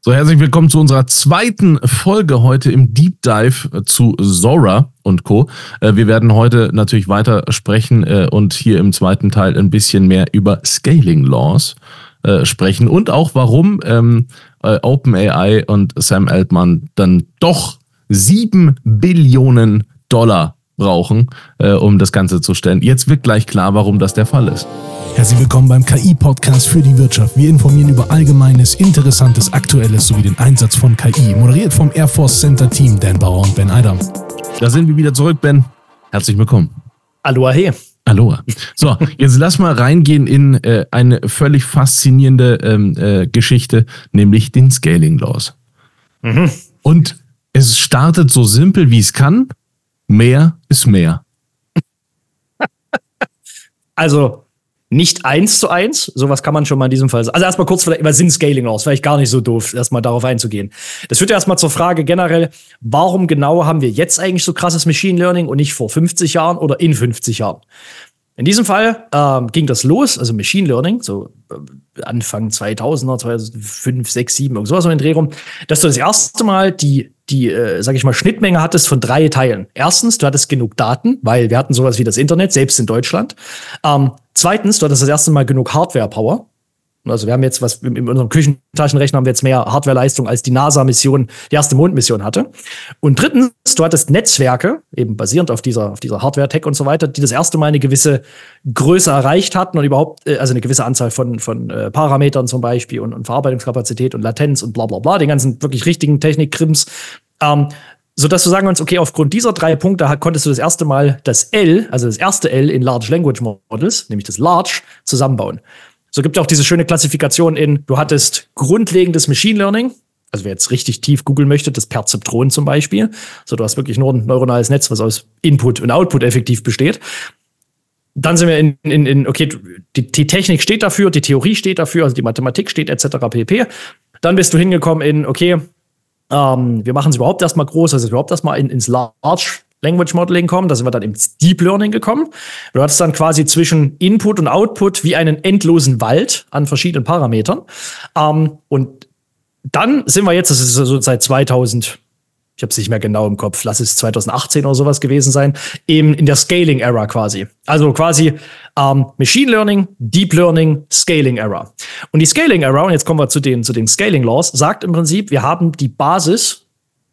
So, herzlich willkommen zu unserer zweiten Folge heute im Deep Dive zu Zora und Co. Äh, wir werden heute natürlich weiter sprechen äh, und hier im zweiten Teil ein bisschen mehr über Scaling Laws äh, sprechen und auch warum ähm, OpenAI und Sam Altman dann doch sieben Billionen Dollar brauchen, um das Ganze zu stellen. Jetzt wird gleich klar, warum das der Fall ist. Herzlich willkommen beim KI-Podcast für die Wirtschaft. Wir informieren über Allgemeines, Interessantes, Aktuelles sowie den Einsatz von KI. Moderiert vom Air Force Center Team Dan Bauer und Ben Eidam. Da sind wir wieder zurück, Ben. Herzlich willkommen. Aloha, hey. Aloha. So, jetzt lass mal reingehen in äh, eine völlig faszinierende ähm, äh, Geschichte, nämlich den Scaling Laws. Mhm. Und es startet so simpel, wie es kann. Mehr ist mehr. Also, nicht eins zu eins, sowas kann man schon mal in diesem Fall sagen. Also erstmal kurz, vielleicht, was sind Scaling Laws? Vielleicht gar nicht so doof, erstmal darauf einzugehen. Das führt ja erstmal zur Frage generell, warum genau haben wir jetzt eigentlich so krasses Machine Learning und nicht vor 50 Jahren oder in 50 Jahren? In diesem Fall ähm, ging das los, also Machine Learning, so äh, Anfang 2000er, 2005, 6, 7, irgendwas so in den Dreh rum, dass du das erste Mal die, die äh, sag ich mal, Schnittmenge hattest von drei Teilen. Erstens, du hattest genug Daten, weil wir hatten sowas wie das Internet, selbst in Deutschland. Ähm, zweitens, du hattest das erste Mal genug Hardware-Power. Also wir haben jetzt was in, unserem Küchentaschenrechner haben wir jetzt mehr Hardwareleistung als die NASA-Mission, die erste Mondmission hatte. Und drittens, du hattest Netzwerke, eben basierend auf dieser, auf dieser Hardware-Tech und so weiter, die das erste Mal eine gewisse Größe erreicht hatten und überhaupt, äh, also eine gewisse Anzahl von, von äh, Parametern zum Beispiel und, und Verarbeitungskapazität und Latenz und bla bla bla, den ganzen wirklich richtigen Technik-Krims. Ähm, sodass du sagen kannst, okay, aufgrund dieser drei Punkte konntest du das erste Mal das L, also das erste L in Large Language Models, nämlich das Large, zusammenbauen. So gibt es auch diese schöne Klassifikation in, du hattest grundlegendes Machine Learning, also wer jetzt richtig tief googeln möchte, das Perzeptron zum Beispiel. So, du hast wirklich nur ein neuronales Netz, was aus Input und Output effektiv besteht. Dann sind wir in, in, in okay, die, die Technik steht dafür, die Theorie steht dafür, also die Mathematik steht etc. pp. Dann bist du hingekommen in, okay, ähm, wir machen es überhaupt erstmal groß, also überhaupt erstmal in, ins Large Language Modeling kommen. Da sind wir dann ins Deep Learning gekommen. Du hattest dann quasi zwischen Input und Output wie einen endlosen Wald an verschiedenen Parametern. Ähm, und dann sind wir jetzt, das ist so seit 2000, ich habe es nicht mehr genau im Kopf, lass es 2018 oder sowas gewesen sein, eben in der Scaling Era quasi. Also quasi ähm, Machine Learning, Deep Learning, Scaling Era. Und die Scaling Era, und jetzt kommen wir zu den, zu den Scaling Laws, sagt im Prinzip, wir haben die Basis,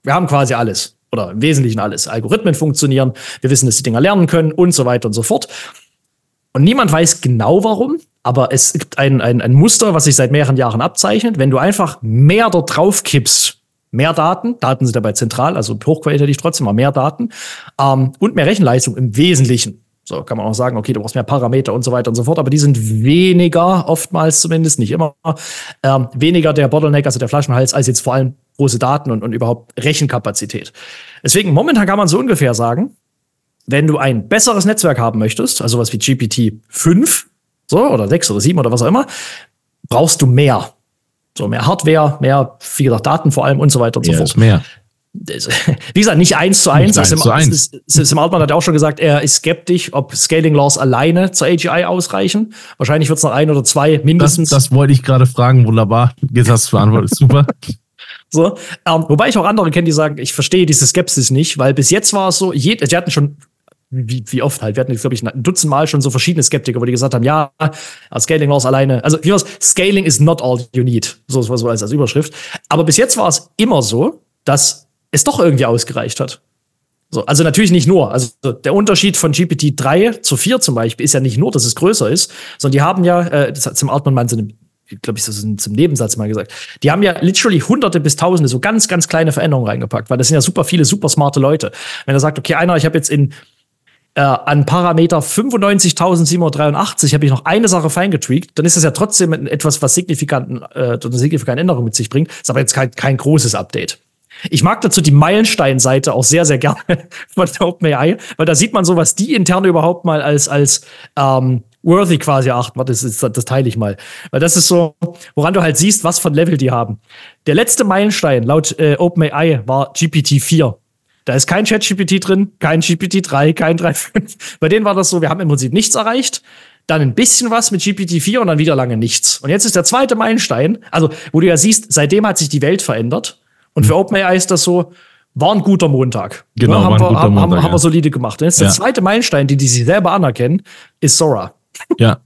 wir haben quasi alles oder im Wesentlichen alles. Algorithmen funktionieren, wir wissen, dass die Dinger lernen können und so weiter und so fort. Und niemand weiß genau warum, aber es gibt ein, ein, ein Muster, was sich seit mehreren Jahren abzeichnet. Wenn du einfach mehr dort drauf kippst, mehr Daten, Daten sind dabei zentral, also hochqualitativ trotzdem, aber mehr Daten ähm, und mehr Rechenleistung im Wesentlichen. So kann man auch sagen, okay, du brauchst mehr Parameter und so weiter und so fort, aber die sind weniger, oftmals zumindest, nicht immer, ähm, weniger der Bottleneck, also der Flaschenhals, als jetzt vor allem große Daten und, und überhaupt Rechenkapazität. Deswegen, momentan kann man so ungefähr sagen, wenn du ein besseres Netzwerk haben möchtest, also was wie GPT-5, so, oder 6 oder 7 oder was auch immer, brauchst du mehr. So, mehr Hardware, mehr, wie gesagt, Daten vor allem und so weiter und so ja, fort. Mehr. Wie gesagt, nicht eins zu eins. Nicht eins zu eins. Sim Altman hat auch schon gesagt, er ist skeptisch, ob Scaling Laws alleine zur AGI ausreichen. Wahrscheinlich wird es noch ein oder zwei mindestens. Das, das wollte ich gerade fragen, wunderbar. Jetzt hast du beantwortet, super. So, ähm, wobei ich auch andere kenne, die sagen, ich verstehe diese Skepsis nicht, weil bis jetzt war es so, je, sie hatten schon wie, wie oft halt. Wir hatten, glaube ich, ein Dutzend Mal schon so verschiedene Skeptiker, wo die gesagt haben, ja, Scaling Laws alleine. Also, wie Scaling is not all you need. So, so als, als Überschrift. Aber bis jetzt war es immer so, dass es doch irgendwie ausgereicht hat. So, also natürlich nicht nur. Also der Unterschied von GPT-3 zu 4 zum Beispiel ist ja nicht nur, dass es größer ist, sondern die haben ja, äh, das hat zum Altmann mal so eine glaube ich, ist zum Nebensatz mal gesagt. Die haben ja literally hunderte bis tausende so ganz, ganz kleine Veränderungen reingepackt, weil das sind ja super viele, super smarte Leute. Wenn er sagt, okay, einer, ich habe jetzt in äh, an Parameter 95.783 habe ich noch eine Sache feingetweakt, dann ist das ja trotzdem etwas, was signifikanten, äh, eine signifikante Änderung mit sich bringt. Ist aber jetzt kein, kein großes Update. Ich mag dazu die Meilenstein-Seite auch sehr, sehr gerne von OpenAI, weil da sieht man so, was die intern überhaupt mal als, als ähm, worthy quasi achten. Das, ist, das teile ich mal. Weil das ist so, woran du halt siehst, was von Level die haben. Der letzte Meilenstein laut äh, OpenAI war GPT-4. Da ist kein ChatGPT drin, kein GPT-3, kein 3.5. Bei denen war das so, wir haben im Prinzip nichts erreicht. dann ein bisschen was mit GPT-4 und dann wieder lange nichts. Und jetzt ist der zweite Meilenstein, also wo du ja siehst, seitdem hat sich die Welt verändert. Und für OpenAI ist das so, war ein guter Montag. Genau, ja, haben, war ein wir, guter haben, Montag, haben ja. wir solide gemacht. Und jetzt Ja. der zweite Meilenstein, den die sich selber anerkennen, ist Sora. Ja,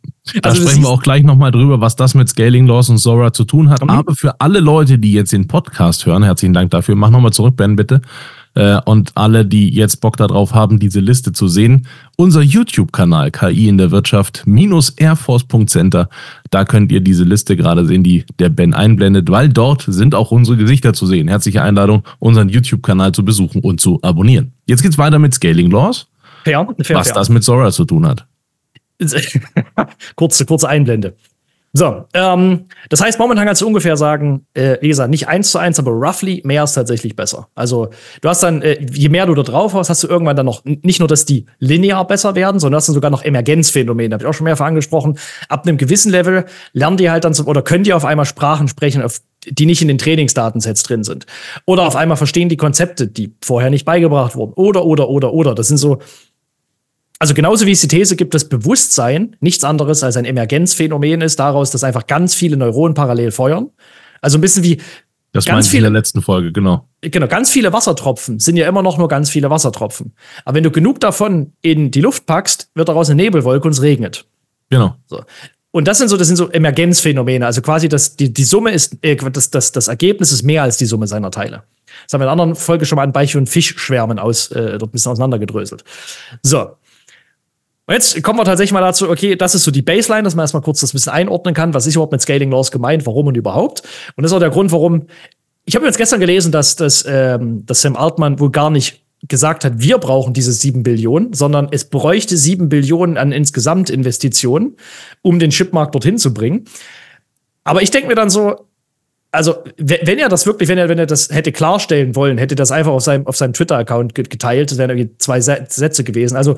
da Also sprechen wir auch gleich nochmal drüber, was das mit Scaling Laws und Zora zu tun hat. Mhm. Aber für alle Leute, die jetzt den Podcast hören, herzlichen Dank dafür. Mach nochmal zurück, Ben, bitte. Äh, Und alle, die jetzt Bock darauf haben, diese Liste zu sehen, unser YouTube-Kanal KI in der Wirtschaft minus airforce.center, da könnt ihr diese Liste gerade sehen, die der Ben einblendet, weil dort sind auch unsere Gesichter zu sehen. Herzliche Einladung, unseren YouTube-Kanal zu besuchen und zu abonnieren. Jetzt geht's weiter mit Scaling Laws, Fair, fair, was das mit Zora zu tun hat. kurze, kurze Einblende. So, ähm, das heißt, momentan kannst du ungefähr sagen, äh, wie gesagt, nicht eins zu eins, aber roughly mehr ist tatsächlich besser. Also du hast dann, äh, je mehr du da drauf hast, hast du irgendwann dann noch nicht nur, dass die linear besser werden, sondern hast dann sogar noch Emergenzphänomene. Habe ich auch schon mehrfach angesprochen. Ab einem gewissen Level lernen die halt dann so, oder können die auf einmal Sprachen sprechen, auf, die nicht in den Trainingsdatensets drin sind. Oder auf einmal verstehen die Konzepte, die vorher nicht beigebracht wurden. Oder, oder, oder, oder. Das sind so, also genauso wie es die These gibt, dass Bewusstsein nichts anderes als ein Emergenzphänomen ist, daraus, dass einfach ganz viele Neuronen parallel feuern. Also ein bisschen wie, Das Ganz ich in viele- der letzten Folge, genau. genau, ganz viele Wassertropfen sind ja immer noch nur ganz viele Wassertropfen. Aber wenn du genug davon in die Luft packst, wird daraus eine Nebelwolke und es regnet. Genau. So. Und das sind so, das sind so Emergenzphänomene. Also quasi das, die, die Summe ist, äh, das, das, das Ergebnis ist mehr als die Summe seiner Teile. Das haben wir in einer anderen Folge schon mal ein Beispiel von Fischschwärmen aus, äh, dort ein bisschen auseinandergedröselt. So. Und jetzt kommen wir tatsächlich mal dazu, okay, das ist so die Baseline, dass man erstmal kurz das bisschen einordnen kann, was ist überhaupt mit Scaling Laws gemeint, warum und überhaupt. Und das ist auch der Grund, warum. Ich habe jetzt gestern gelesen, dass, dass, ähm, dass Sam Altman wohl gar nicht gesagt hat, wir brauchen diese sieben Billionen, sondern es bräuchte sieben Billionen an insgesamt Investitionen, um den Chipmarkt dorthin zu bringen. Aber ich denke mir dann so, also, wenn er das wirklich, wenn er, wenn er das hätte klarstellen wollen, hätte das einfach auf seinem, auf seinem Twitter-Account ge- geteilt, das wären irgendwie zwei Sä- Sätze gewesen. Also,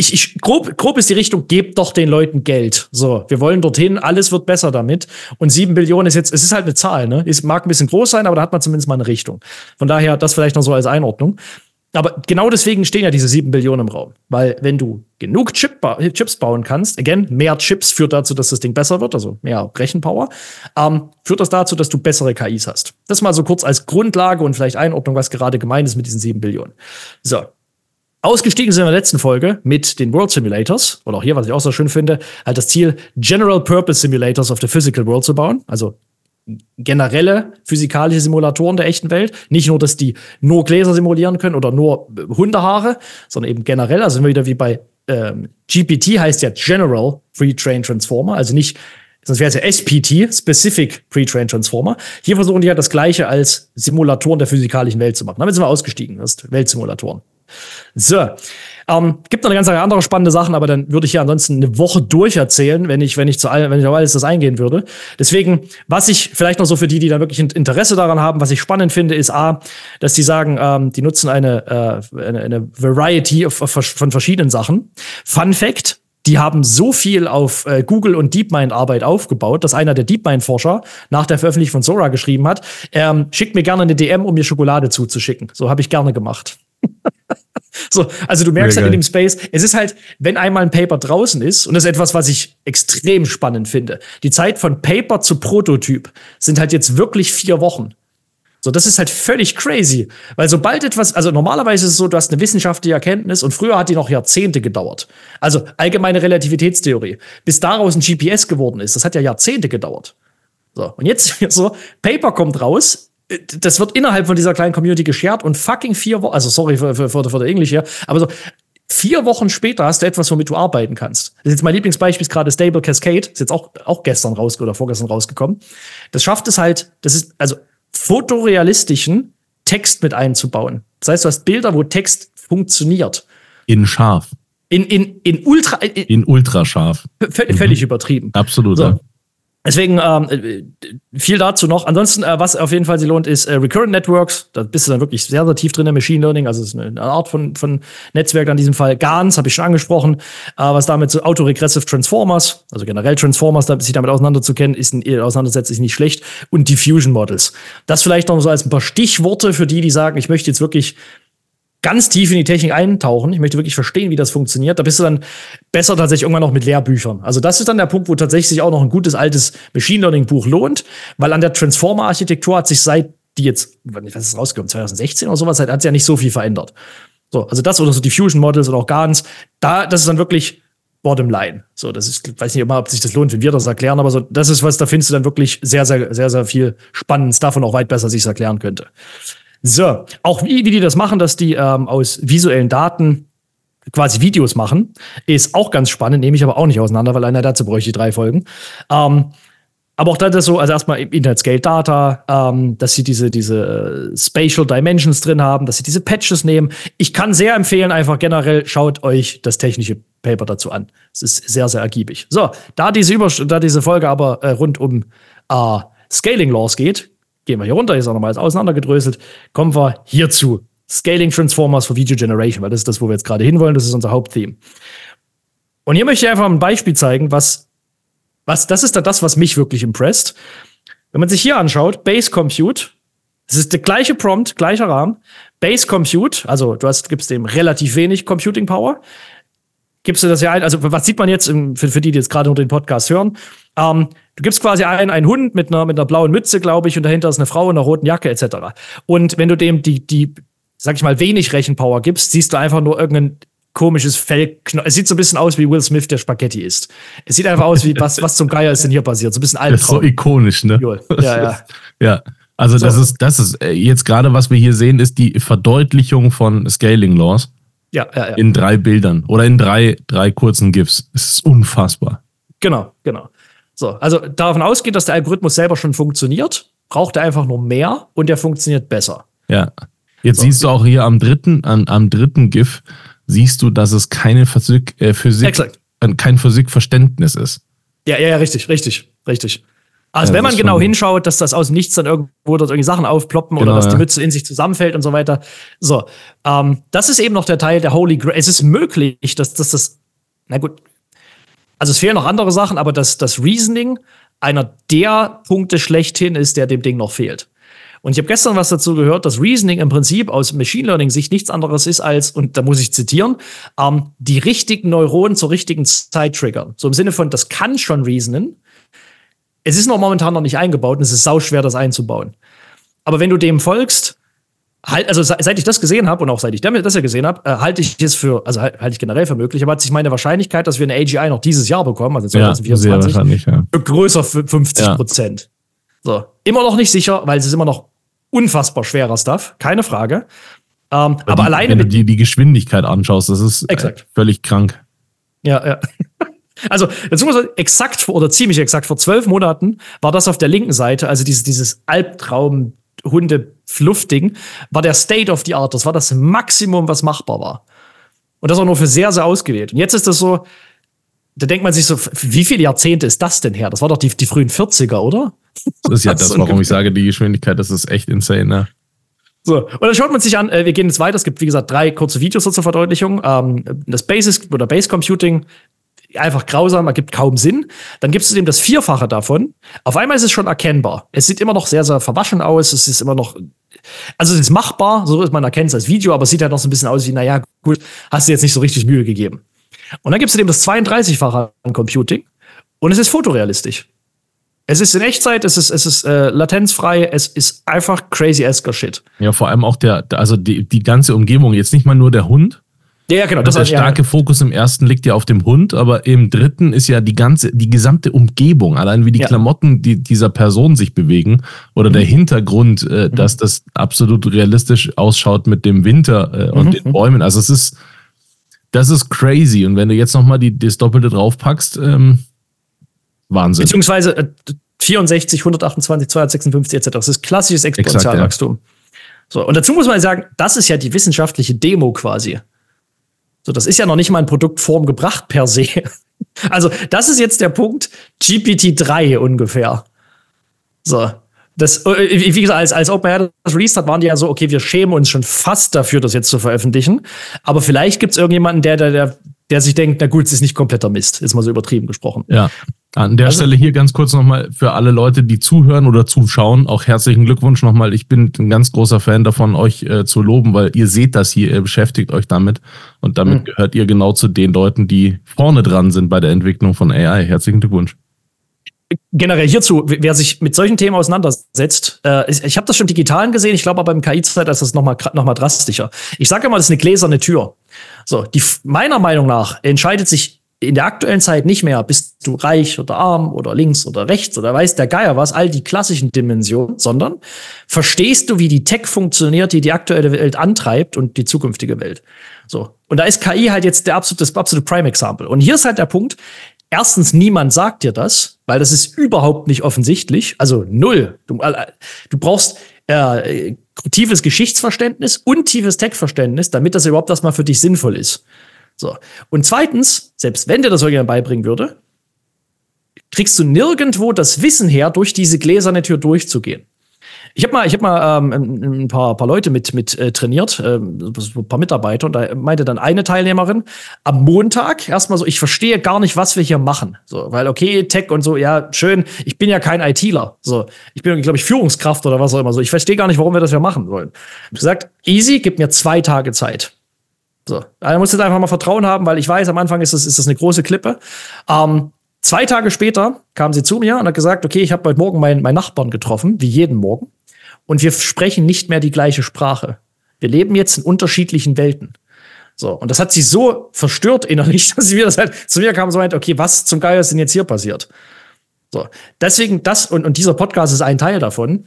ich, ich, grob, grob ist die Richtung, gebt doch den Leuten Geld. So, wir wollen dorthin, alles wird besser damit. Und sieben Billionen ist jetzt, es ist halt eine Zahl, ne? Es mag ein bisschen groß sein, aber da hat man zumindest mal eine Richtung. Von daher, das vielleicht noch so als Einordnung. Aber genau deswegen stehen ja diese sieben Billionen im Raum. Weil wenn du genug Chip ba Chips bauen kannst, again, mehr Chips führt dazu, dass das Ding besser wird, also mehr Rechenpower, ähm, führt das dazu, dass du bessere KIs hast. Das mal so kurz als Grundlage und vielleicht Einordnung, was gerade gemeint ist mit diesen sieben Billionen. So. Ausgestiegen sind wir in der letzten Folge mit den World Simulators, oder auch hier, was ich auch so schön finde, halt das Ziel, General Purpose Simulators of the Physical World zu bauen. Also generelle physikalische Simulatoren der echten Welt. Nicht nur, dass die nur Gläser simulieren können oder nur äh, Hundehaare, sondern eben generell. Also sind wir wieder wie bei ähm, GPT heißt ja General Pre-Trained Transformer, also nicht, sonst wäre es ja SPT, Specific Pre-Trained Transformer. Hier versuchen die ja das Gleiche als Simulatoren der physikalischen Welt zu machen. Damit sind wir ausgestiegen, das ist Weltsimulatoren. So. Ähm, gibt noch eine ganze Reihe anderer spannende Sachen, aber dann würde ich hier ansonsten eine Woche durcherzählen, wenn ich, wenn ich zu all, wenn ich auf alles das eingehen würde. Deswegen, was ich vielleicht noch so für die, die da wirklich in- Interesse daran haben, was ich spannend finde, ist A, dass die sagen, ähm, die nutzen eine, äh, eine, eine Variety of, of, von verschiedenen Sachen. Fun Fact, die haben so viel auf äh, Google und DeepMind-Arbeit aufgebaut, dass einer der DeepMind-Forscher nach der Veröffentlichung von Sora geschrieben hat, ähm, schickt mir gerne eine DM, um mir Schokolade zuzuschicken. So habe ich gerne gemacht. So, also du merkst Sehr halt in dem Space, es ist halt, wenn einmal ein Paper draußen ist, und das ist etwas, was ich extrem spannend finde. Die Zeit von Paper zu Prototyp sind halt jetzt wirklich vier Wochen. So, das ist halt völlig crazy. Weil sobald etwas, also normalerweise ist es so, du hast eine wissenschaftliche Erkenntnis und früher hat die noch Jahrzehnte gedauert. Also allgemeine Relativitätstheorie. Bis daraus ein GPS geworden ist, das hat ja Jahrzehnte gedauert. So, und jetzt so, Paper kommt raus, das wird innerhalb von dieser kleinen Community geshared und fucking vier Wochen, also sorry für, für, für, für der Englisch hier, aber so, vier Wochen später hast du etwas, womit du arbeiten kannst. Das ist jetzt mein Lieblingsbeispiel, ist gerade Stable Cascade, ist jetzt auch, auch gestern raus oder vorgestern rausgekommen. Das schafft es halt, das ist, also fotorealistischen Text mit einzubauen. Das heißt, du hast Bilder, wo Text funktioniert. In scharf. In, in, in ultra, in, In ultrascharf. völlig, völlig übertrieben. Absolut. So. ja. Deswegen ähm, äh, viel dazu noch. Ansonsten, äh, was auf jeden Fall sich lohnt, ist äh, Recurrent Networks. Da bist du dann wirklich sehr, sehr tief drin in Machine Learning. Also es ist eine, Art von, von Netzwerk in diesem Fall. GANs habe ich schon angesprochen. Äh, was damit so Autoregressive Transformers, also generell Transformers, da sich damit auseinanderzukennen, ist äh, auseinandersetzt, ist nicht schlecht. Und Diffusion Models. Das vielleicht noch so als ein paar Stichworte für die, die sagen, ich möchte jetzt wirklich ganz tief in die Technik eintauchen. Ich möchte wirklich verstehen, wie das funktioniert. Da bist du dann besser tatsächlich irgendwann noch mit Lehrbüchern. Also das ist dann der Punkt, wo tatsächlich auch noch ein gutes altes Machine Learning Buch lohnt, weil an der Transformer Architektur hat sich seit die jetzt, was ist rausgekommen, 2016 oder sowas, hat, hat sich ja nicht so viel verändert. So, also das oder so die Fusion Models oder auch GANs, da, das ist dann wirklich bottom line. So, das ist, ich weiß nicht immer, ob sich das lohnt, wenn wir das erklären, aber so, das ist was, da findest du dann wirklich sehr, sehr, sehr, sehr viel Spannendes davon auch weit besser sich erklären könnte. So, auch wie, wie die das machen, dass die ähm, aus visuellen Daten quasi Videos machen, ist auch ganz spannend, nehme ich aber auch nicht auseinander, weil einer dazu bräuchte ich drei Folgen. Ähm, aber auch das so, also erstmal Internet Scale Data, ähm, dass sie diese, diese äh, Spatial Dimensions drin haben, dass sie diese Patches nehmen. Ich kann sehr empfehlen, einfach generell schaut euch das technische Paper dazu an. Es ist sehr, sehr ergiebig. So, da diese, Über da diese Folge aber äh, rund um äh, Scaling Laws geht, gehen wir hier runter, hier ist auch nochmal auseinandergedröselt, kommen wir hierzu. Scaling Transformers for Video Generation, weil das ist das, wo wir jetzt gerade hinwollen, das ist unser Haupttheme. Und hier möchte ich einfach ein Beispiel zeigen, was was, das ist dann das, was mich wirklich impresst. Wenn man sich hier anschaut, Base Compute, es ist der gleiche Prompt, gleicher Rahmen. Base Compute, also du hast, gibst dem relativ wenig Computing Power. Gibst du das ja ein, also was sieht man jetzt im, für, für die, die jetzt gerade unter den Podcast hören? Ähm, du gibst quasi ein, einen Hund mit einer, mit einer blauen Mütze, glaube ich, und dahinter ist eine Frau in einer roten Jacke, etc. Und wenn du dem die, die, sag ich mal, wenig Rechenpower gibst, siehst du einfach nur irgendeinen komisches Fell. Es sieht so ein bisschen aus wie Will Smith, der Spaghetti isst. Es sieht einfach aus wie, was, was zum Geier ist denn hier passiert? So ein bisschen Albtraum. Das ist so ikonisch, ne? Ja, ja. ja. Also so. das ist, das ist äh, jetzt gerade, was wir hier sehen, ist die Verdeutlichung von Scaling Laws. Ja, ja, ja. In drei Bildern oder in drei, drei kurzen GIFs. Es ist unfassbar. Genau, genau. So, also davon ausgeht, dass der Algorithmus selber schon funktioniert, braucht er einfach nur mehr und der funktioniert besser. Ja. Jetzt so. siehst du auch hier am dritten, an, am dritten GIF, siehst du, dass es keine Physik, äh, Physik äh, kein Physikverständnis ist. Ja, ja, ja, richtig, richtig, richtig. Also, ja, wenn man genau hinschaut, dass das aus nichts dann irgendwo dort irgendwie Sachen aufploppen genau, oder dass die Mütze in sich zusammenfällt und so weiter. So, ähm, das ist eben noch der Teil der Holy Grail. Es ist möglich, dass, dass das, na gut, also es fehlen noch andere Sachen, aber dass das Reasoning einer der Punkte schlechthin ist, der dem Ding noch fehlt. Und ich habe gestern was dazu gehört, dass Reasoning im Prinzip aus Machine Learning Sicht nichts anderes ist als, und da muss ich zitieren, ähm, die richtigen Neuronen zur richtigen Zeit triggern. So im Sinne von, das kann schon reasonen. Es ist noch momentan noch nicht eingebaut und es ist sauschwer, das einzubauen. Aber wenn du dem folgst, halt, also seit ich das gesehen habe und auch seit ich das ja gesehen habe, äh, halte ich es für, also halte ich generell für möglich, aber hat sich meine Wahrscheinlichkeit, dass wir eine AGI noch dieses Jahr bekommen, also 2024, ja, ja. größer für 50 Prozent. Ja. So, immer noch nicht sicher, weil es ist immer noch unfassbar schwerer Stuff, keine Frage. Ähm, aber die, alleine. Wenn du dir die Geschwindigkeit anschaust, das ist äh, völlig krank. Ja, ja. Also, jetzt muss man exakt oder ziemlich exakt vor zwölf Monaten war das auf der linken Seite, also dieses, dieses Albtraum Hunde Fluffding, war der State of the Art. Das war das Maximum, was machbar war. Und das auch nur für sehr, sehr ausgewählt. Und jetzt ist das so, da denkt man sich so, wie viele Jahrzehnte ist das denn her? Das war doch die, die frühen 40er, oder? Das ist ja das, warum ich sage, die Geschwindigkeit, das ist echt insane, ne? So, und dann schaut man sich an, äh, wir gehen jetzt weiter. Es gibt, wie gesagt, drei kurze Videos zur Verdeutlichung. Ähm, das Basis oder Base Computing, einfach grausam, ergibt kaum Sinn. Dann gibt es dem das Vierfache davon. Auf einmal ist es schon erkennbar. Es sieht immer noch sehr, sehr verwaschen aus. Es ist immer noch, also es ist machbar, so ist man erkennt es als Video, aber es sieht halt noch so ein bisschen aus wie, naja, gut, hast du jetzt nicht so richtig Mühe gegeben. Und dann gibt es dem das 32-fache an Computing und es ist fotorealistisch. Es ist in Echtzeit, es ist, es ist äh, latenzfrei, es ist einfach crazy esker Shit. Ja, vor allem auch der, also die, die ganze Umgebung, jetzt nicht mal nur der Hund. Ja, genau. Das der starke ja. Fokus im ersten liegt ja auf dem Hund, aber im dritten ist ja die ganze, die gesamte Umgebung, allein wie die ja. Klamotten die, dieser Person sich bewegen oder mhm. der Hintergrund, äh, mhm. dass das absolut realistisch ausschaut mit dem Winter äh, und mhm. den Bäumen. Also es ist, das ist crazy. Und wenn du jetzt nochmal das Doppelte draufpackst, ähm, Wahnsinn. Beziehungsweise äh, 64, 128, 256 etc. Das ist klassisches Exponentialwachstum. Ja. So, und dazu muss man sagen, das ist ja die wissenschaftliche Demo quasi. So, das ist ja noch nicht mal in Produktform gebracht per se. Also, das ist jetzt der Punkt GPT-3 ungefähr. So. Das, äh, wie gesagt, als, als OpenAI das released hat, waren die ja so, okay, wir schämen uns schon fast dafür, das jetzt zu veröffentlichen. Aber vielleicht gibt es irgendjemanden, der, der, der, der sich denkt, na gut, es ist nicht kompletter Mist. Ist mal so übertrieben gesprochen. Ja. An der also, Stelle hier ganz kurz nochmal für alle Leute, die zuhören oder zuschauen, auch herzlichen Glückwunsch nochmal. Ich bin ein ganz großer Fan davon, euch äh, zu loben, weil ihr seht das hier, ihr beschäftigt euch damit und damit mhm. gehört ihr genau zu den Leuten, die vorne dran sind bei der Entwicklung von AI. Herzlichen Glückwunsch generell hierzu, wer sich mit solchen Themen auseinandersetzt, äh, ich, ich habe das schon digitalen gesehen, ich glaube aber im KI-Zeit ist das nochmal noch mal drastischer. Ich sage immer, das ist eine gläserne Tür. So, die meiner Meinung nach entscheidet sich in der aktuellen Zeit nicht mehr, bist du reich oder arm oder links oder rechts oder weiß der Geier was, all die klassischen Dimensionen, sondern verstehst du, wie die Tech funktioniert, die die aktuelle Welt antreibt und die zukünftige Welt. So. Und da ist KI halt jetzt der absolute, das absolute Prime-Example. Und hier ist halt der Punkt, erstens, niemand sagt dir das, weil das ist überhaupt nicht offensichtlich. Also null. Du, äh, du brauchst äh, tiefes Geschichtsverständnis und tiefes Tech-Verständnis, damit das überhaupt erstmal für dich sinnvoll ist. So. Und zweitens, selbst wenn dir das irgendjemand beibringen würde, kriegst du nirgendwo das Wissen her, durch diese gläserne Tür durchzugehen. Ich habe mal, ich hab mal ähm, ein paar, paar Leute mit, mit äh, trainiert, ähm, ein paar Mitarbeiter, und da meinte dann eine Teilnehmerin am Montag erstmal so, ich verstehe gar nicht, was wir hier machen. So, weil, okay, Tech und so, ja, schön, ich bin ja kein ITler. So, ich bin, glaube ich, Führungskraft oder was auch immer. So, ich verstehe gar nicht, warum wir das hier machen wollen. Ich gesagt, easy, gib mir zwei Tage Zeit. So, da musst du einfach mal Vertrauen haben, weil ich weiß, am Anfang ist das, ist das eine große Klippe. Ähm, zwei Tage später kam sie zu mir und hat gesagt, okay, ich habe heute Morgen meinen, meinen Nachbarn getroffen, wie jeden Morgen und wir sprechen nicht mehr die gleiche Sprache. Wir leben jetzt in unterschiedlichen Welten. So, und das hat sie so verstört innerlich, dass sie wieder halt zu mir kam und so meint, okay, was zum Geier ist denn jetzt hier passiert? So, deswegen das und, und dieser Podcast ist ein Teil davon.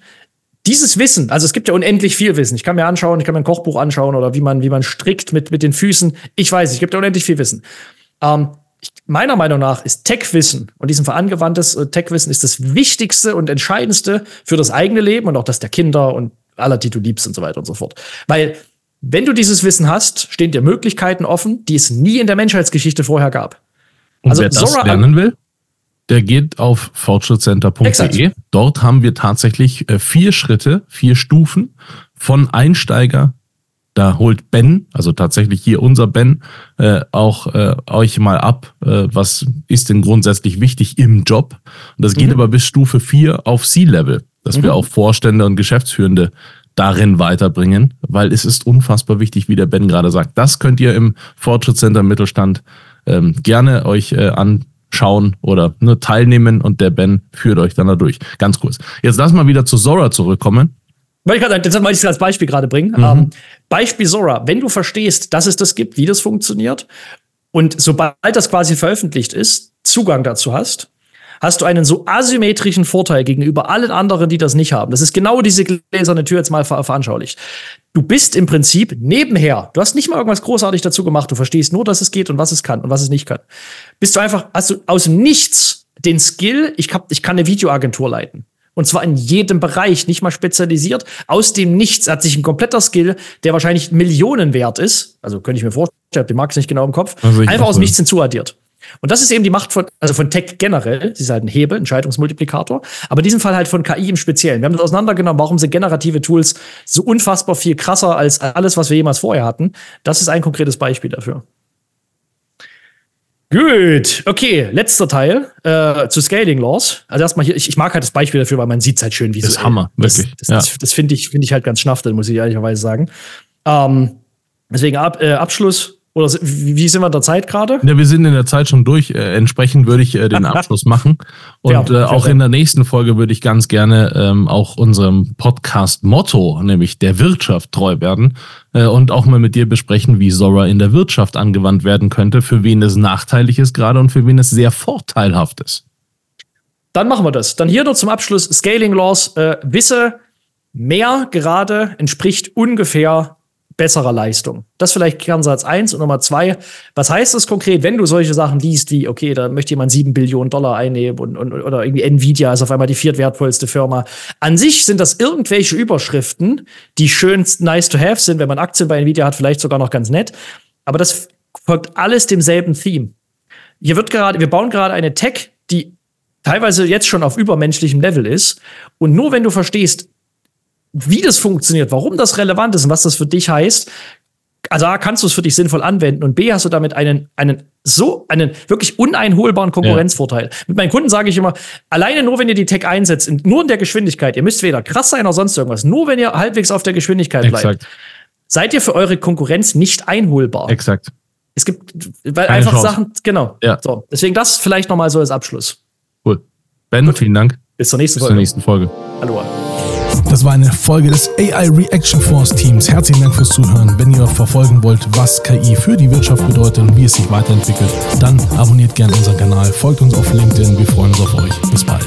Dieses Wissen, also es gibt ja unendlich viel Wissen. Ich kann mir anschauen, ich kann mir ein Kochbuch anschauen oder wie man, wie man strickt mit, mit den Füßen. Ich weiß, es gibt ja unendlich viel Wissen. Ähm, meiner Meinung nach ist Tech-Wissen und diesem angewandtes äh, Tech-Wissen ist das Wichtigste und Entscheidendste für das eigene Leben und auch das der Kinder und aller, die du liebst und so weiter und so fort. Weil, wenn du dieses Wissen hast, stehen dir Möglichkeiten offen, die es nie in der Menschheitsgeschichte vorher gab. Und also, wer das Zora lernen will, der geht auf fortschrittcenter.de. Dort haben wir tatsächlich äh, vier Schritte, vier Stufen von Einsteiger da holt Ben, also tatsächlich hier unser Ben, äh, auch äh, euch mal ab, äh, was ist denn grundsätzlich wichtig im Job. Und das geht mhm. aber bis Stufe 4 auf C-Level, dass mhm. wir auch Vorstände und Geschäftsführende darin weiterbringen, weil es ist unfassbar wichtig, wie der Ben gerade sagt. Das könnt ihr im Fortschrittscenter Mittelstand ähm, gerne euch äh, anschauen oder nur teilnehmen und der Ben führt euch dann da durch. Ganz kurz. Jetzt lass mal wieder zu Zora zurückkommen. Wollte ich gerade, das wollte ich als Beispiel gerade bringen. Mhm. Ähm, Beispiel Sora. Wenn du verstehst, dass es das gibt, wie das funktioniert und sobald das quasi veröffentlicht ist, Zugang dazu hast, hast du einen so asymmetrischen Vorteil gegenüber allen anderen, die das nicht haben. Das ist genau diese gläserne Tür jetzt mal ver veranschaulicht. Du bist im Prinzip nebenher. Du hast nicht mal irgendwas großartig dazu gemacht. Du verstehst nur, dass es geht und was es kann und was es nicht kann. Bist du einfach, hast du aus dem Nichts den Skill, ich, hab, ich kann eine Videoagentur leiten. Und zwar in jedem Bereich, nicht mal spezialisiert. Aus dem Nichts hat sich ein kompletter Skill, der wahrscheinlich Millionen wert ist. Also könnte ich mir vorstellen, ich habe den Markt nicht genau im Kopf. Einfach aus dem Nichts hinzuaddiert. Und das ist eben die Macht von, also von Tech generell. Sie ist halt ein Hebel, ein Schaltungsmultiplikator. Aber in diesem Fall halt von KI im Speziellen. Wir haben das auseinandergenommen, warum sind generative Tools so unfassbar viel krasser als alles, was wir jemals vorher hatten. Das ist ein konkretes Beispiel dafür. Gut, okay, letzter Teil äh, zu Scaling Laws. Also erstmal hier, ich, ich mag halt das Beispiel dafür, weil man sieht es halt schön visuell. Das ist Hammer, wirklich. Das, das, ja. das, das finde ich, find ich halt ganz schnaftel, muss ich ehrlicherweise sagen. Ähm, deswegen ab, äh, Abschluss oder wie sind wir in der Zeit gerade? Ja, wir sind in der Zeit schon durch. Äh, entsprechend würde ich äh, den Abschluss machen. Und äh, auch in der nächsten Folge würde ich ganz gerne ähm, auch unserem Podcast-Motto, nämlich der Wirtschaft, treu werden. Äh, und auch mal mit dir besprechen, wie Zora in der Wirtschaft angewandt werden könnte, für wen es nachteilig ist gerade und für wen es sehr vorteilhaft ist. Dann machen wir das. Dann hier noch zum Abschluss Scaling Laws. Äh, wisse, mehr gerade entspricht ungefähr besserer Leistung. Das vielleicht Kernsatz eins und Nummer zwei. Was heißt das konkret, wenn du solche Sachen liest, wie, okay, da möchte jemand sieben Billionen Dollar einnehmen und, und, oder irgendwie Nvidia ist auf einmal die viertwertvollste Firma. An sich sind das irgendwelche Überschriften, die schön nice to have sind, wenn man Aktien bei Nvidia hat, vielleicht sogar noch ganz nett. Aber das folgt alles demselben Theme. Hier wird gerade, wir bauen gerade eine Tech, die teilweise jetzt schon auf übermenschlichem Level ist. Und nur wenn du verstehst, wie das funktioniert, warum das relevant ist und was das für dich heißt, also A, kannst du es für dich sinnvoll anwenden und B, hast du damit einen, einen so, einen wirklich uneinholbaren Konkurrenzvorteil. Ja. Mit meinen Kunden sage ich immer, alleine nur, wenn ihr die Tech einsetzt, nur in der Geschwindigkeit, ihr müsst weder krass sein oder sonst irgendwas, nur wenn ihr halbwegs auf der Geschwindigkeit bleibt, Exakt. seid ihr für eure Konkurrenz nicht einholbar. Exakt. Es gibt, weil Keine einfach Chance. Sachen, genau. Ja. So, deswegen das vielleicht nochmal so als Abschluss. Cool. Ben, Gut. vielen Dank. Bis zur nächsten Bis Folge. Bis zur nächsten Folge. Hallo. Das war eine Folge des AI Reaction Force Teams. Herzlichen Dank fürs Zuhören. Wenn ihr verfolgen wollt, was KI für die Wirtschaft bedeutet und wie es sich weiterentwickelt, dann abonniert gerne unseren Kanal, folgt uns auf LinkedIn. Wir freuen uns auf euch. Bis bald.